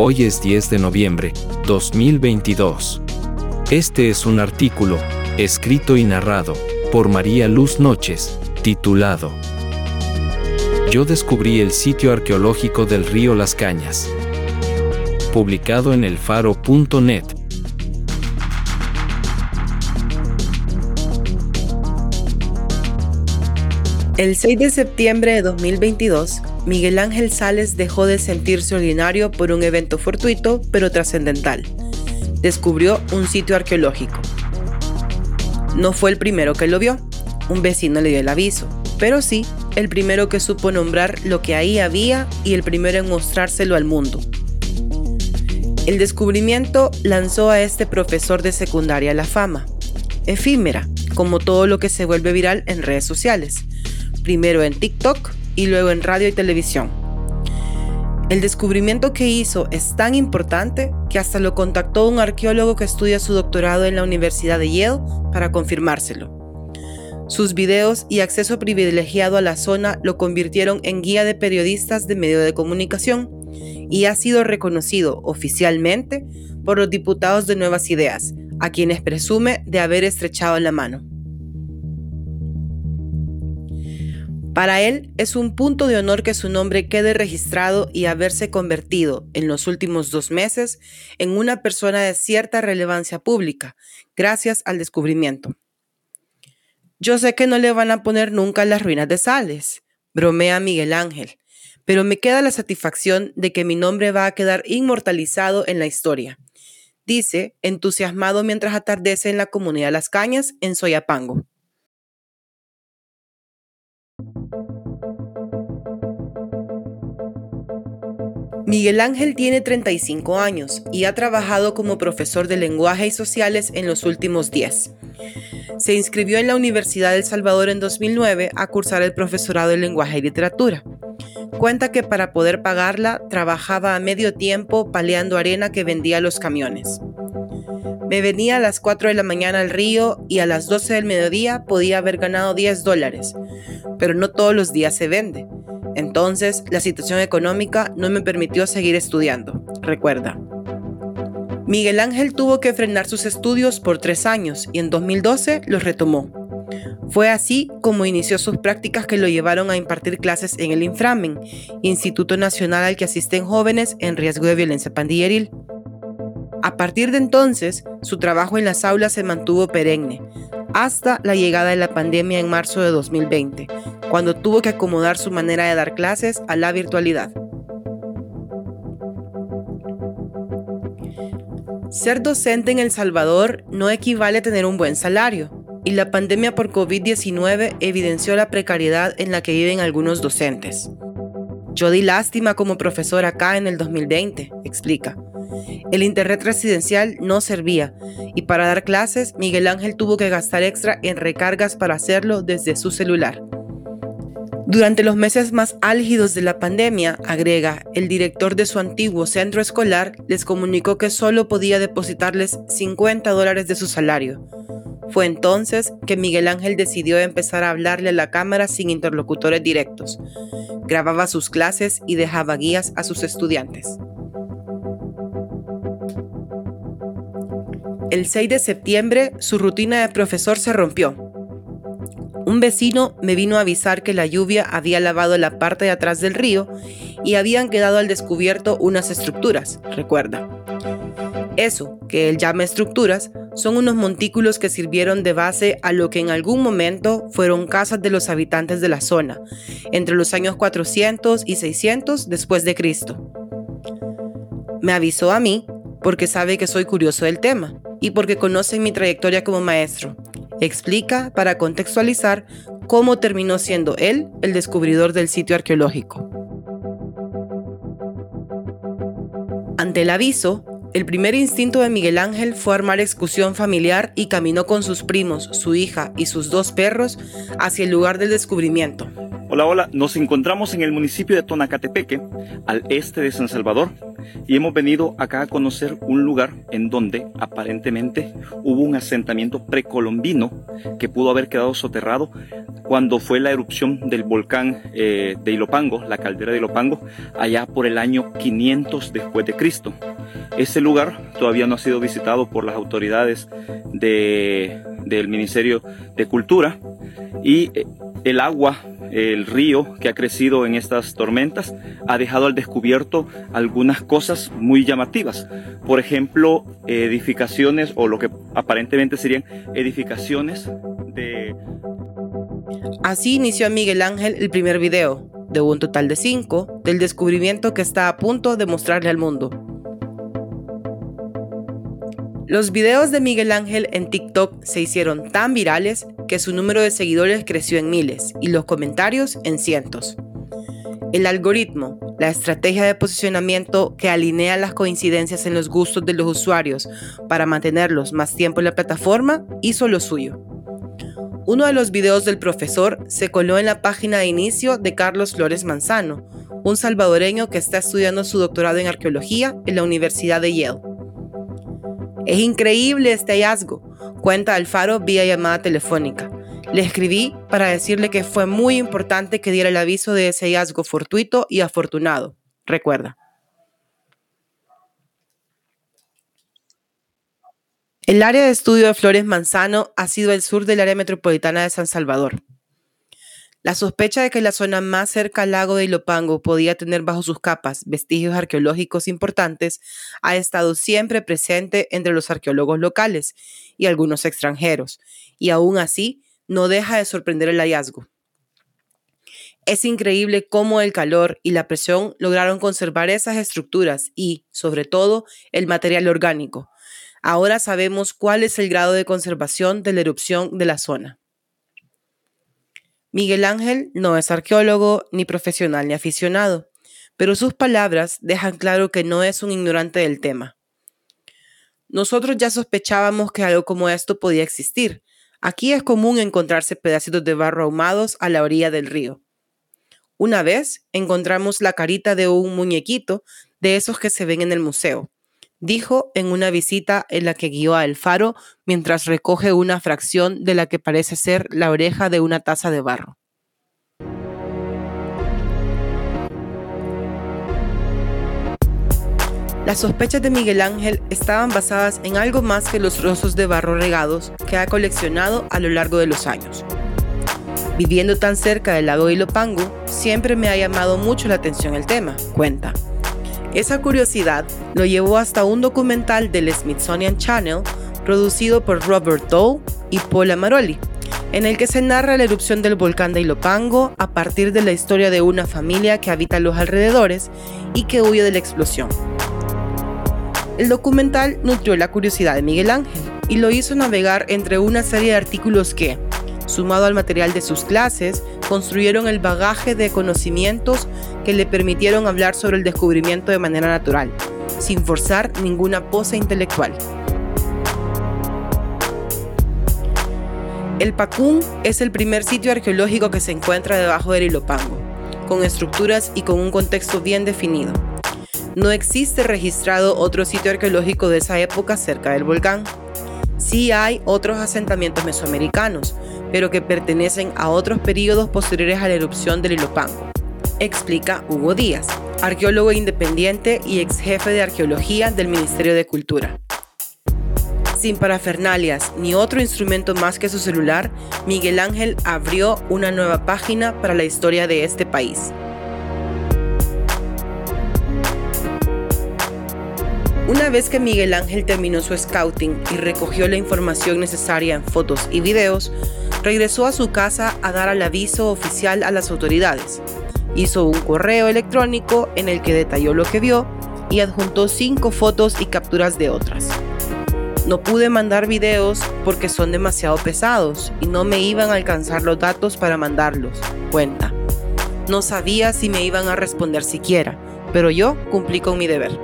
Hoy es 10 de noviembre, 2022. Este es un artículo, escrito y narrado, por María Luz Noches, titulado Yo descubrí el sitio arqueológico del río Las Cañas. Publicado en elfaro.net. El 6 de septiembre de 2022, Miguel Ángel Sales dejó de sentirse ordinario por un evento fortuito pero trascendental. Descubrió un sitio arqueológico. No fue el primero que lo vio, un vecino le dio el aviso, pero sí el primero que supo nombrar lo que ahí había y el primero en mostrárselo al mundo. El descubrimiento lanzó a este profesor de secundaria la fama, efímera, como todo lo que se vuelve viral en redes sociales primero en TikTok y luego en radio y televisión. El descubrimiento que hizo es tan importante que hasta lo contactó un arqueólogo que estudia su doctorado en la Universidad de Yale para confirmárselo. Sus videos y acceso privilegiado a la zona lo convirtieron en guía de periodistas de medio de comunicación y ha sido reconocido oficialmente por los diputados de Nuevas Ideas, a quienes presume de haber estrechado la mano. Para él es un punto de honor que su nombre quede registrado y haberse convertido en los últimos dos meses en una persona de cierta relevancia pública, gracias al descubrimiento. Yo sé que no le van a poner nunca las ruinas de Sales, bromea Miguel Ángel, pero me queda la satisfacción de que mi nombre va a quedar inmortalizado en la historia. Dice, entusiasmado mientras atardece en la comunidad Las Cañas, en Soyapango. Miguel Ángel tiene 35 años y ha trabajado como profesor de lenguaje y sociales en los últimos 10. Se inscribió en la Universidad del Salvador en 2009 a cursar el profesorado de lenguaje y literatura. Cuenta que para poder pagarla trabajaba a medio tiempo paleando arena que vendía los camiones. Me venía a las 4 de la mañana al río y a las 12 del mediodía podía haber ganado 10 dólares, pero no todos los días se vende. Entonces, la situación económica no me permitió seguir estudiando, recuerda. Miguel Ángel tuvo que frenar sus estudios por tres años y en 2012 los retomó. Fue así como inició sus prácticas que lo llevaron a impartir clases en el Inframen, Instituto Nacional al que asisten jóvenes en riesgo de violencia pandilleril. A partir de entonces, su trabajo en las aulas se mantuvo perenne, hasta la llegada de la pandemia en marzo de 2020, cuando tuvo que acomodar su manera de dar clases a la virtualidad. Ser docente en El Salvador no equivale a tener un buen salario, y la pandemia por COVID-19 evidenció la precariedad en la que viven algunos docentes. Yo di lástima como profesor acá en el 2020, explica. El internet residencial no servía y para dar clases Miguel Ángel tuvo que gastar extra en recargas para hacerlo desde su celular. Durante los meses más álgidos de la pandemia, agrega, el director de su antiguo centro escolar les comunicó que solo podía depositarles 50 dólares de su salario. Fue entonces que Miguel Ángel decidió empezar a hablarle a la cámara sin interlocutores directos. Grababa sus clases y dejaba guías a sus estudiantes. El 6 de septiembre, su rutina de profesor se rompió un vecino me vino a avisar que la lluvia había lavado la parte de atrás del río y habían quedado al descubierto unas estructuras, recuerda. Eso, que él llama estructuras, son unos montículos que sirvieron de base a lo que en algún momento fueron casas de los habitantes de la zona, entre los años 400 y 600 después de Cristo. Me avisó a mí porque sabe que soy curioso del tema y porque conoce mi trayectoria como maestro Explica para contextualizar cómo terminó siendo él el descubridor del sitio arqueológico. Ante el aviso, El primer instinto de Miguel Ángel fue armar excursión familiar y caminó con sus primos, su hija y sus dos perros hacia el lugar del descubrimiento. Hola, hola, nos encontramos en el municipio de Tonacatepeque, al este de San Salvador, y hemos venido acá a conocer un lugar en donde aparentemente hubo un asentamiento precolombino que pudo haber quedado soterrado cuando fue la erupción del volcán eh, de Ilopango, la caldera de Ilopango, allá por el año 500 después de Cristo. Ese lugar todavía no ha sido visitado por las autoridades del Ministerio de Cultura y eh, el agua el río que ha crecido en estas tormentas ha dejado al descubierto algunas cosas muy llamativas. Por ejemplo, edificaciones o lo que aparentemente serían edificaciones de... Así inició Miguel Ángel el primer video, de un total de cinco, del descubrimiento que está a punto de mostrarle al mundo. Los videos de Miguel Ángel en TikTok se hicieron tan virales que su número de seguidores creció en miles y los comentarios en cientos. El algoritmo, la estrategia de posicionamiento que alinea las coincidencias en los gustos de los usuarios para mantenerlos más tiempo en la plataforma, hizo lo suyo. Uno de los videos del profesor se coló en la página de inicio de Carlos Flores Manzano, un salvadoreño que está estudiando su doctorado en arqueología en la Universidad de Yale. Es increíble este hallazgo, cuenta Alfaro vía llamada telefónica. Le escribí para decirle que fue muy importante que diera el aviso de ese hallazgo fortuito y afortunado. Recuerda. El área de estudio de Flores Manzano ha sido el sur del área metropolitana de San Salvador. La sospecha de que la zona más cerca al lago de Ilopango podía tener bajo sus capas vestigios arqueológicos importantes ha estado siempre presente entre los arqueólogos locales y algunos extranjeros, y aún así no deja de sorprender el hallazgo. Es increíble cómo el calor y la presión lograron conservar esas estructuras y, sobre todo, el material orgánico. Ahora sabemos cuál es el grado de conservación de la erupción de la zona. Miguel Ángel no es arqueólogo, ni profesional, ni aficionado, pero sus palabras dejan claro que no es un ignorante del tema. Nosotros ya sospechábamos que algo como esto podía existir. Aquí es común encontrarse pedacitos de barro ahumados a la orilla del río. Una vez encontramos la carita de un muñequito de esos que se ven en el museo dijo en una visita en la que guió a El Faro mientras recoge una fracción de la que parece ser la oreja de una taza de barro. Las sospechas de Miguel Ángel estaban basadas en algo más que los trozos de barro regados que ha coleccionado a lo largo de los años. Viviendo tan cerca del lago Ilopango, siempre me ha llamado mucho la atención el tema, cuenta. Esa curiosidad lo llevó hasta un documental del Smithsonian Channel producido por Robert Doe y Paul Amaroli, en el que se narra la erupción del volcán de Ilopango a partir de la historia de una familia que habita los alrededores y que huye de la explosión. El documental nutrió la curiosidad de Miguel Ángel y lo hizo navegar entre una serie de artículos que, sumado al material de sus clases, construyeron el bagaje de conocimientos que le permitieron hablar sobre el descubrimiento de manera natural, sin forzar ninguna pose intelectual. El Pacún es el primer sitio arqueológico que se encuentra debajo del Ilopango, con estructuras y con un contexto bien definido. No existe registrado otro sitio arqueológico de esa época cerca del volcán. Sí hay otros asentamientos mesoamericanos, pero que pertenecen a otros periodos posteriores a la erupción del Ilopango, explica Hugo Díaz, arqueólogo independiente y ex jefe de arqueología del Ministerio de Cultura. Sin parafernalias ni otro instrumento más que su celular, Miguel Ángel abrió una nueva página para la historia de este país. Una vez que Miguel Ángel terminó su scouting y recogió la información necesaria en fotos y videos, regresó a su casa a dar el aviso oficial a las autoridades. Hizo un correo electrónico en el que detalló lo que vio y adjuntó cinco fotos y capturas de otras. No pude mandar videos porque son demasiado pesados y no me iban a alcanzar los datos para mandarlos, cuenta. No sabía si me iban a responder siquiera, pero yo cumplí con mi deber.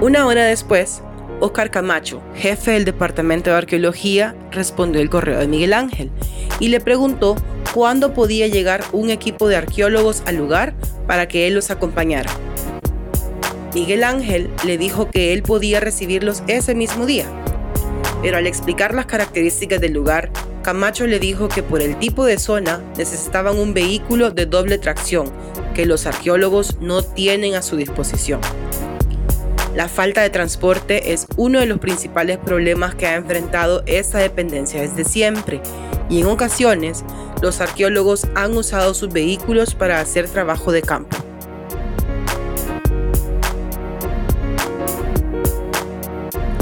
Una hora después, Oscar Camacho, jefe del Departamento de Arqueología, respondió el correo de Miguel Ángel y le preguntó cuándo podía llegar un equipo de arqueólogos al lugar para que él los acompañara. Miguel Ángel le dijo que él podía recibirlos ese mismo día, pero al explicar las características del lugar, Camacho le dijo que por el tipo de zona necesitaban un vehículo de doble tracción que los arqueólogos no tienen a su disposición. La falta de transporte es uno de los principales problemas que ha enfrentado esta dependencia desde siempre y en ocasiones los arqueólogos han usado sus vehículos para hacer trabajo de campo.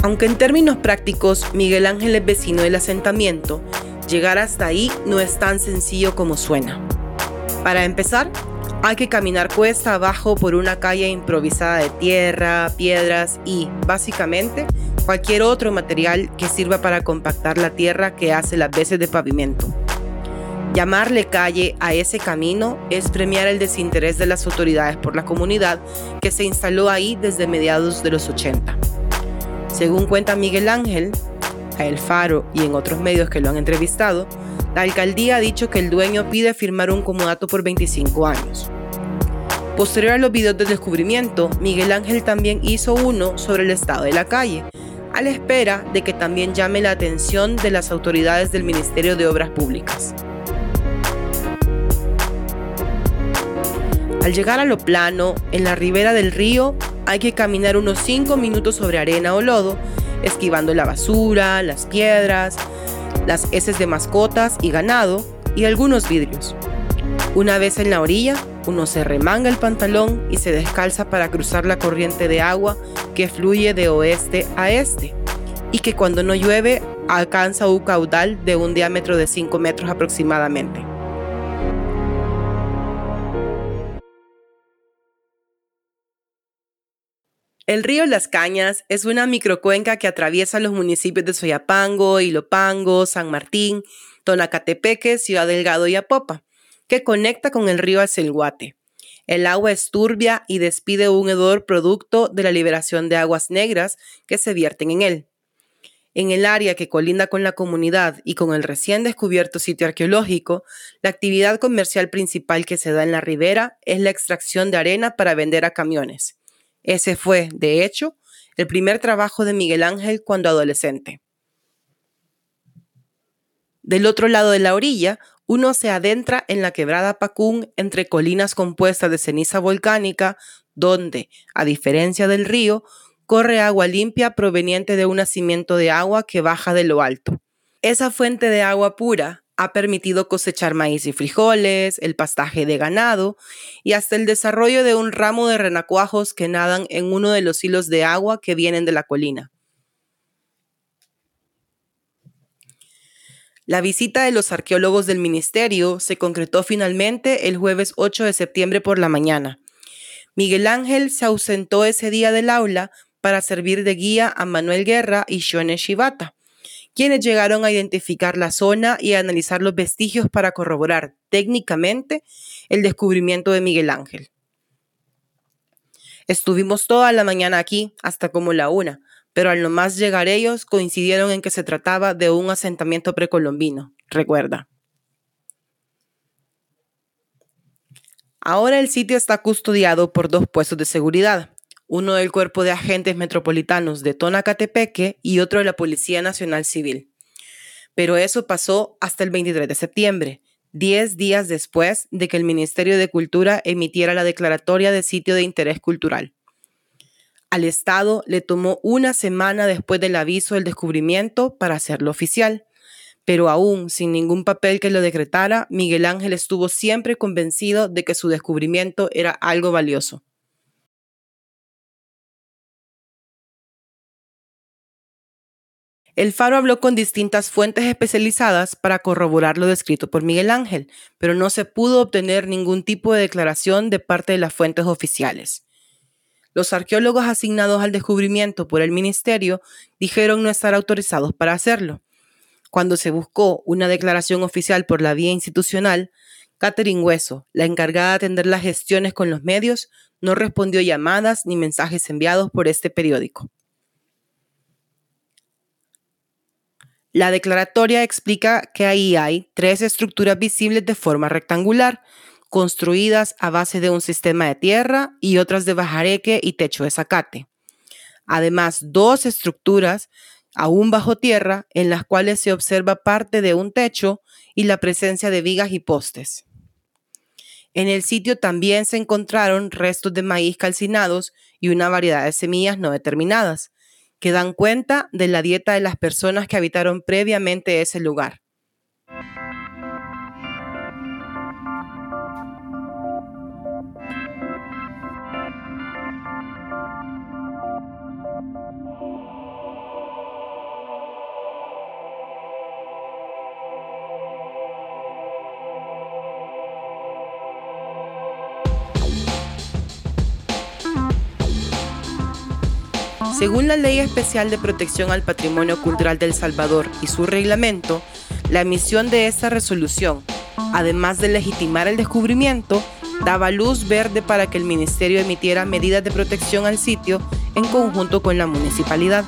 Aunque en términos prácticos Miguel Ángel es vecino del asentamiento, llegar hasta ahí no es tan sencillo como suena. Para empezar, hay que caminar cuesta abajo por una calle improvisada de tierra, piedras y, básicamente, cualquier otro material que sirva para compactar la tierra que hace las veces de pavimento. Llamarle calle a ese camino es premiar el desinterés de las autoridades por la comunidad que se instaló ahí desde mediados de los 80. Según cuenta Miguel Ángel, a El Faro y en otros medios que lo han entrevistado, la alcaldía ha dicho que el dueño pide firmar un comodato por 25 años. Posterior a los videos del descubrimiento, Miguel Ángel también hizo uno sobre el estado de la calle, a la espera de que también llame la atención de las autoridades del Ministerio de Obras Públicas. Al llegar a lo plano, en la ribera del río, hay que caminar unos 5 minutos sobre arena o lodo, esquivando la basura, las piedras, las heces de mascotas y ganado y algunos vidrios. Una vez en la orilla, uno se remanga el pantalón y se descalza para cruzar la corriente de agua que fluye de oeste a este y que cuando no llueve alcanza un caudal de un diámetro de 5 metros aproximadamente. El río Las Cañas es una microcuenca que atraviesa los municipios de Soyapango, Ilopango, San Martín, Tonacatepeque, Ciudad Delgado y Apopa, que conecta con el río Acelguate. El agua es turbia y despide un hedor producto de la liberación de aguas negras que se vierten en él. En el área que colinda con la comunidad y con el recién descubierto sitio arqueológico, la actividad comercial principal que se da en la ribera es la extracción de arena para vender a camiones. Ese fue, de hecho, el primer trabajo de Miguel Ángel cuando adolescente. Del otro lado de la orilla, uno se adentra en la quebrada Pacún entre colinas compuestas de ceniza volcánica, donde, a diferencia del río, corre agua limpia proveniente de un nacimiento de agua que baja de lo alto. Esa fuente de agua pura ha permitido cosechar maíz y frijoles, el pastaje de ganado y hasta el desarrollo de un ramo de renacuajos que nadan en uno de los hilos de agua que vienen de la colina. La visita de los arqueólogos del ministerio se concretó finalmente el jueves 8 de septiembre por la mañana. Miguel Ángel se ausentó ese día del aula para servir de guía a Manuel Guerra y Shone Shibata quienes llegaron a identificar la zona y a analizar los vestigios para corroborar técnicamente el descubrimiento de Miguel Ángel. Estuvimos toda la mañana aquí, hasta como la una, pero al nomás llegar ellos coincidieron en que se trataba de un asentamiento precolombino, recuerda. Ahora el sitio está custodiado por dos puestos de seguridad, uno del Cuerpo de Agentes Metropolitanos de Tonacatepeque y otro de la Policía Nacional Civil. Pero eso pasó hasta el 23 de septiembre, 10 días después de que el Ministerio de Cultura emitiera la declaratoria de sitio de interés cultural. Al Estado le tomó una semana después del aviso del descubrimiento para hacerlo oficial, pero aún sin ningún papel que lo decretara, Miguel Ángel estuvo siempre convencido de que su descubrimiento era algo valioso. El Faro habló con distintas fuentes especializadas para corroborar lo descrito por Miguel Ángel, pero no se pudo obtener ningún tipo de declaración de parte de las fuentes oficiales. Los arqueólogos asignados al descubrimiento por el ministerio dijeron no estar autorizados para hacerlo. Cuando se buscó una declaración oficial por la vía institucional, Catherine Hueso, la encargada de atender las gestiones con los medios, no respondió llamadas ni mensajes enviados por este periódico. La declaratoria explica que ahí hay tres estructuras visibles de forma rectangular, construidas a base de un sistema de tierra y otras de bajareque y techo de zacate. Además, dos estructuras aún bajo tierra en las cuales se observa parte de un techo y la presencia de vigas y postes. En el sitio también se encontraron restos de maíz calcinados y una variedad de semillas no determinadas, que dan cuenta de la dieta de las personas que habitaron previamente ese lugar. Según la Ley Especial de Protección al Patrimonio Cultural del Salvador y su reglamento, la emisión de esta resolución, además de legitimar el descubrimiento, daba luz verde para que el Ministerio emitiera medidas de protección al sitio en conjunto con la municipalidad.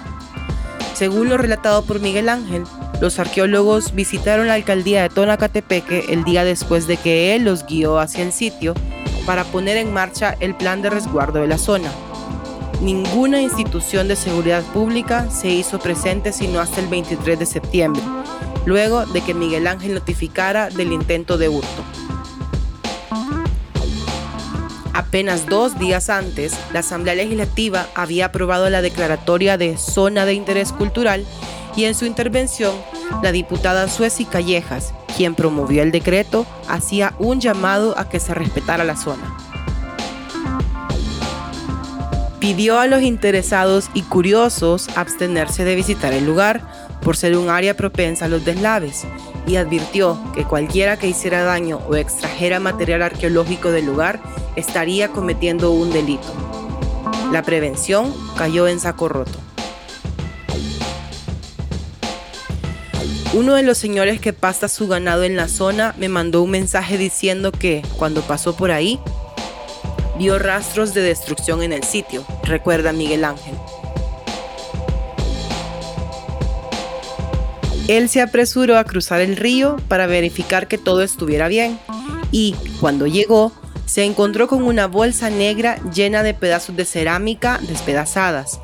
Según lo relatado por Miguel Ángel, los arqueólogos visitaron la alcaldía de Tonacatepeque el día después de que él los guió hacia el sitio para poner en marcha el plan de resguardo de la zona. Ninguna institución de seguridad pública se hizo presente sino hasta el 23 de septiembre, luego de que Miguel Ángel notificara del intento de hurto. Apenas dos días antes, la Asamblea Legislativa había aprobado la declaratoria de Zona de Interés Cultural y en su intervención, la diputada Sueci Callejas, quien promovió el decreto, hacía un llamado a que se respetara la zona pidió a los interesados y curiosos abstenerse de visitar el lugar por ser un área propensa a los deslaves y advirtió que cualquiera que hiciera daño o extrajera material arqueológico del lugar estaría cometiendo un delito. La prevención cayó en saco roto. Uno de los señores que pasta su ganado en la zona me mandó un mensaje diciendo que, cuando pasó por ahí, vio rastros de destrucción en el sitio, recuerda Miguel Ángel. Él se apresuró a cruzar el río para verificar que todo estuviera bien y, cuando llegó, se encontró con una bolsa negra llena de pedazos de cerámica despedazadas,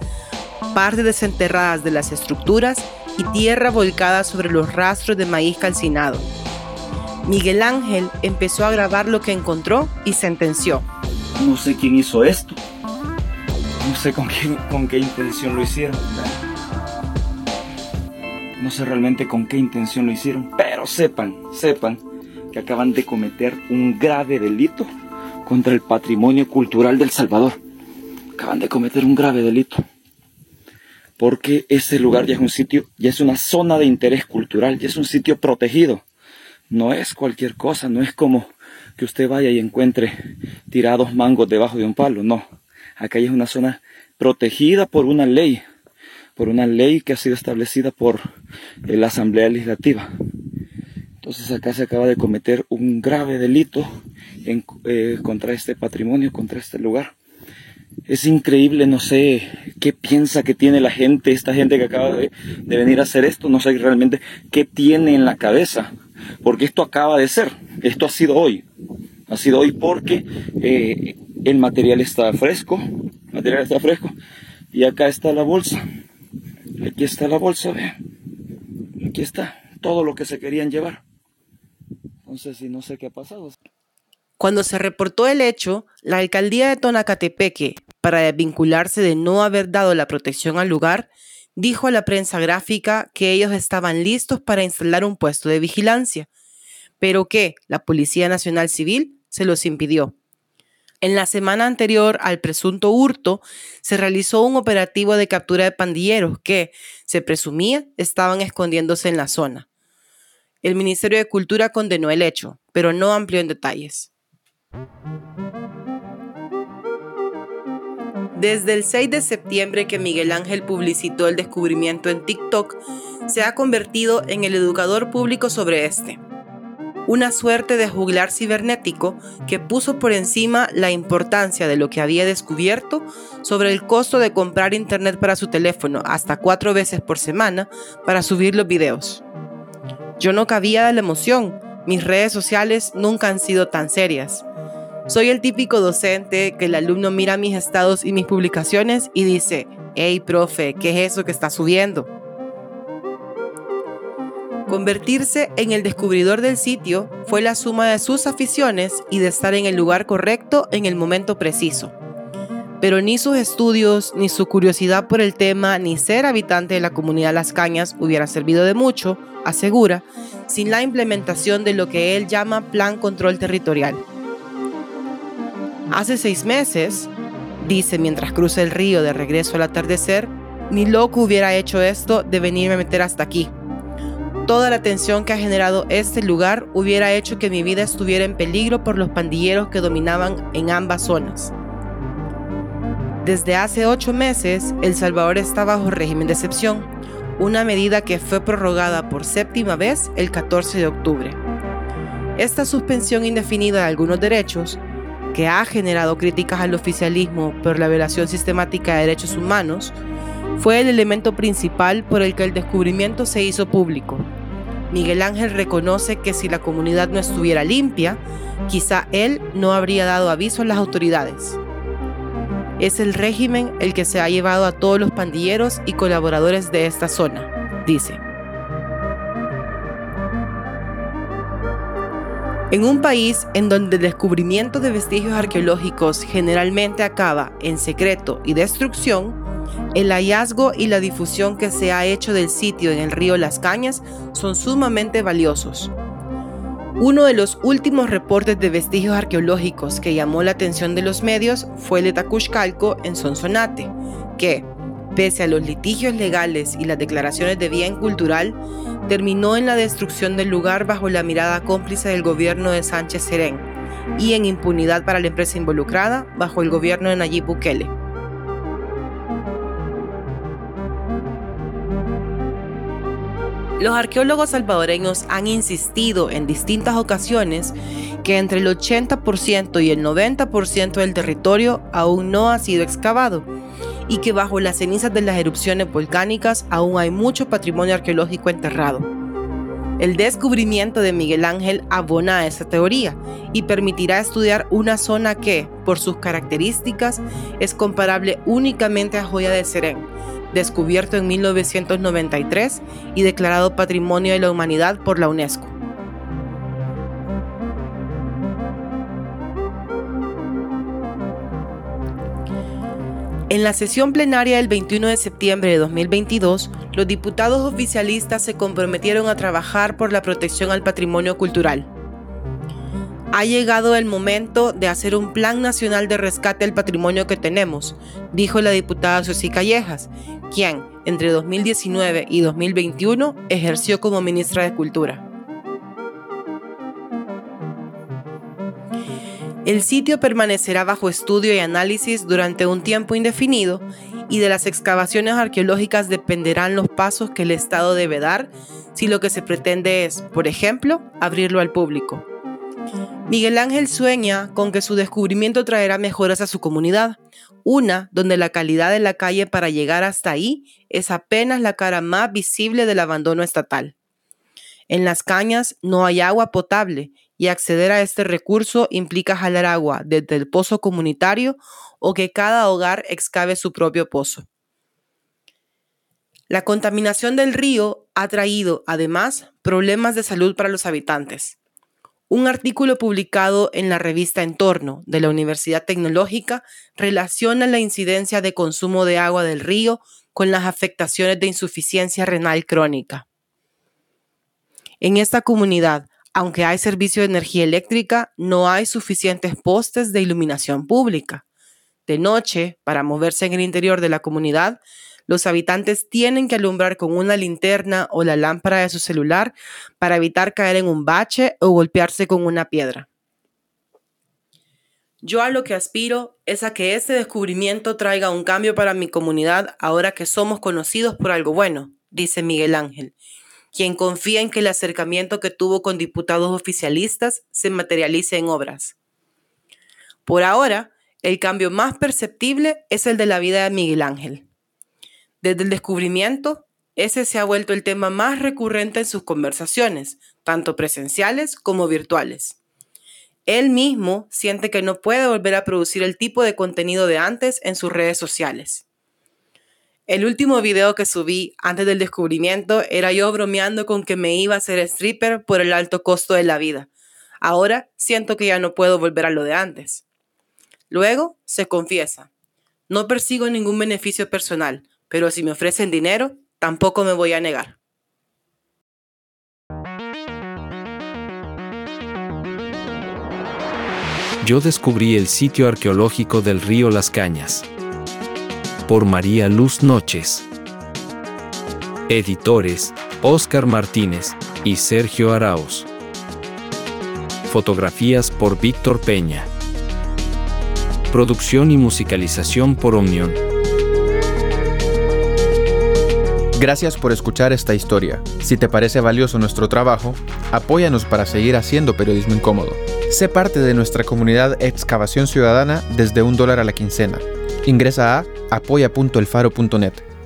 partes desenterradas de las estructuras y tierra volcada sobre los rastros de maíz calcinado. Miguel Ángel empezó a grabar lo que encontró y sentenció. No sé quién hizo esto. No sé con qué, con qué intención lo hicieron. No sé realmente con qué intención lo hicieron. Pero sepan, sepan que acaban de cometer un grave delito contra el patrimonio cultural del Salvador. Acaban de cometer un grave delito. Porque ese lugar ya es un sitio, ya es una zona de interés cultural, ya es un sitio protegido. No es cualquier cosa, no es como que usted vaya y encuentre tirados mangos debajo de un palo. No, acá es una zona protegida por una ley, por una ley que ha sido establecida por la Asamblea Legislativa. Entonces acá se acaba de cometer un grave delito eh, contra este patrimonio, contra este lugar. Es increíble, no sé qué piensa que tiene la gente, esta gente que acaba de, de venir a hacer esto, no sé realmente qué tiene en la cabeza porque esto acaba de ser, esto ha sido hoy, ha sido hoy porque eh, el material está fresco, el material está fresco, y acá está la bolsa, aquí está la bolsa, ve, aquí está todo lo que se querían llevar. Entonces, si no sé qué ha pasado. Cuando se reportó el hecho, la alcaldía de Tonacatepeque, para desvincularse de no haber dado la protección al lugar, dijo a la prensa gráfica que ellos estaban listos para instalar un puesto de vigilancia, pero que la Policía Nacional Civil se los impidió. En la semana anterior al presunto hurto, se realizó un operativo de captura de pandilleros que, se presumía, estaban escondiéndose en la zona. El Ministerio de Cultura condenó el hecho, pero no amplió en detalles. Desde el 6 de septiembre que Miguel Ángel publicitó el descubrimiento en TikTok, se ha convertido en el educador público sobre este. una suerte de juglar cibernético que puso por encima la importancia de lo que había descubierto sobre el costo de comprar internet para su teléfono hasta cuatro veces por semana para subir los videos. Yo no cabía de la emoción, mis redes sociales nunca han sido tan serias. Soy el típico docente que el alumno mira mis estados y mis publicaciones y dice, hey profe, ¿qué es eso que está subiendo? Convertirse en el descubridor del sitio fue la suma de sus aficiones y de estar en el lugar correcto en el momento preciso. Pero ni sus estudios, ni su curiosidad por el tema, ni ser habitante de la comunidad Las Cañas hubiera servido de mucho, asegura, sin la implementación de lo que él llama Plan Control Territorial. Hace seis meses, dice mientras cruza el río de regreso al atardecer, ni loco hubiera hecho esto de venirme a meter hasta aquí Toda la tensión que ha generado este lugar hubiera hecho que mi vida estuviera en peligro por los pandilleros que dominaban en ambas zonas. Desde hace ocho meses, El Salvador está bajo régimen de excepción, una medida que fue prorrogada por séptima vez el 14 de octubre. Esta suspensión indefinida de algunos derechos, que ha generado críticas al oficialismo por la violación sistemática de derechos humanos, fue el elemento principal por el que el descubrimiento se hizo público Miguel Ángel reconoce que si la comunidad no estuviera limpia, quizá él no habría dado aviso a las autoridades. Es el régimen el que se ha llevado a todos los pandilleros y colaboradores de esta zona, dice. En un país en donde el descubrimiento de vestigios arqueológicos generalmente acaba en secreto y destrucción, el hallazgo y la difusión que se ha hecho del sitio en el río Las Cañas son sumamente valiosos. Uno de los últimos reportes de vestigios arqueológicos que llamó la atención de los medios fue el de Tacushcalco en Sonsonate, que, pese a los litigios legales y las declaraciones de bien cultural, terminó en la destrucción del lugar bajo la mirada cómplice del gobierno de Sánchez Serén y en impunidad para la empresa involucrada bajo el gobierno de Nayib Bukele. Los arqueólogos salvadoreños han insistido en distintas ocasiones que entre el 80% y el 90% del territorio aún no ha sido excavado y que bajo las cenizas de las erupciones volcánicas aún hay mucho patrimonio arqueológico enterrado. El descubrimiento de Miguel Ángel abona a esa teoría y permitirá estudiar una zona que, por sus características, es comparable únicamente a Joya de Serén, descubierto en 1993 y declarado Patrimonio de la Humanidad por la UNESCO. En la sesión plenaria del 21 de septiembre de 2022, los diputados oficialistas se comprometieron a trabajar por la protección al patrimonio cultural. Ha llegado el momento de hacer un plan nacional de rescate del patrimonio que tenemos, dijo la diputada Susi Callejas, quien entre 2019 y 2021 ejerció como ministra de Cultura. El sitio permanecerá bajo estudio y análisis durante un tiempo indefinido y de las excavaciones arqueológicas dependerán los pasos que el Estado debe dar si lo que se pretende es, por ejemplo, abrirlo al público. Miguel Ángel sueña con que su descubrimiento traerá mejoras a su comunidad, una donde la calidad de la calle para llegar hasta ahí es apenas la cara más visible del abandono estatal. En las cañas no hay agua potable y acceder a este recurso implica jalar agua desde el pozo comunitario o que cada hogar excave su propio pozo. La contaminación del río ha traído, además, problemas de salud para los habitantes. Un artículo publicado en la revista Entorno de la Universidad Tecnológica relaciona la incidencia de consumo de agua del río con las afectaciones de insuficiencia renal crónica. En esta comunidad, aunque hay servicio de energía eléctrica, no hay suficientes postes de iluminación pública. De noche, para moverse en el interior de la comunidad, los habitantes tienen que alumbrar con una linterna o la lámpara de su celular para evitar caer en un bache o golpearse con una piedra. Yo a lo que aspiro es a que este descubrimiento traiga un cambio para mi comunidad ahora que somos conocidos por algo bueno, dice Miguel Ángel, quien confía en que el acercamiento que tuvo con diputados oficialistas se materialice en obras. Por ahora, el cambio más perceptible es el de la vida de Miguel Ángel. Desde el descubrimiento, ese se ha vuelto el tema más recurrente en sus conversaciones, tanto presenciales como virtuales. Él mismo siente que no puede volver a producir el tipo de contenido de antes en sus redes sociales. El último video que subí antes del descubrimiento era yo bromeando con que me iba a ser stripper por el alto costo de la vida. Ahora siento que ya no puedo volver a lo de antes. Luego se confiesa, no persigo ningún beneficio personal, pero si me ofrecen dinero, tampoco me voy a negar. Yo descubrí el sitio arqueológico del río Las Cañas. Por María Luz Noches. Editores, Óscar Martínez y Sergio Arauz. Fotografías por Víctor Peña. Producción y musicalización por Omnion. Gracias por escuchar esta historia. Si te parece valioso nuestro trabajo, apóyanos para seguir haciendo periodismo incómodo. Sé parte de nuestra comunidad Excavación Ciudadana desde un dólar a la quincena. Ingresa a apoya.elfaro.net.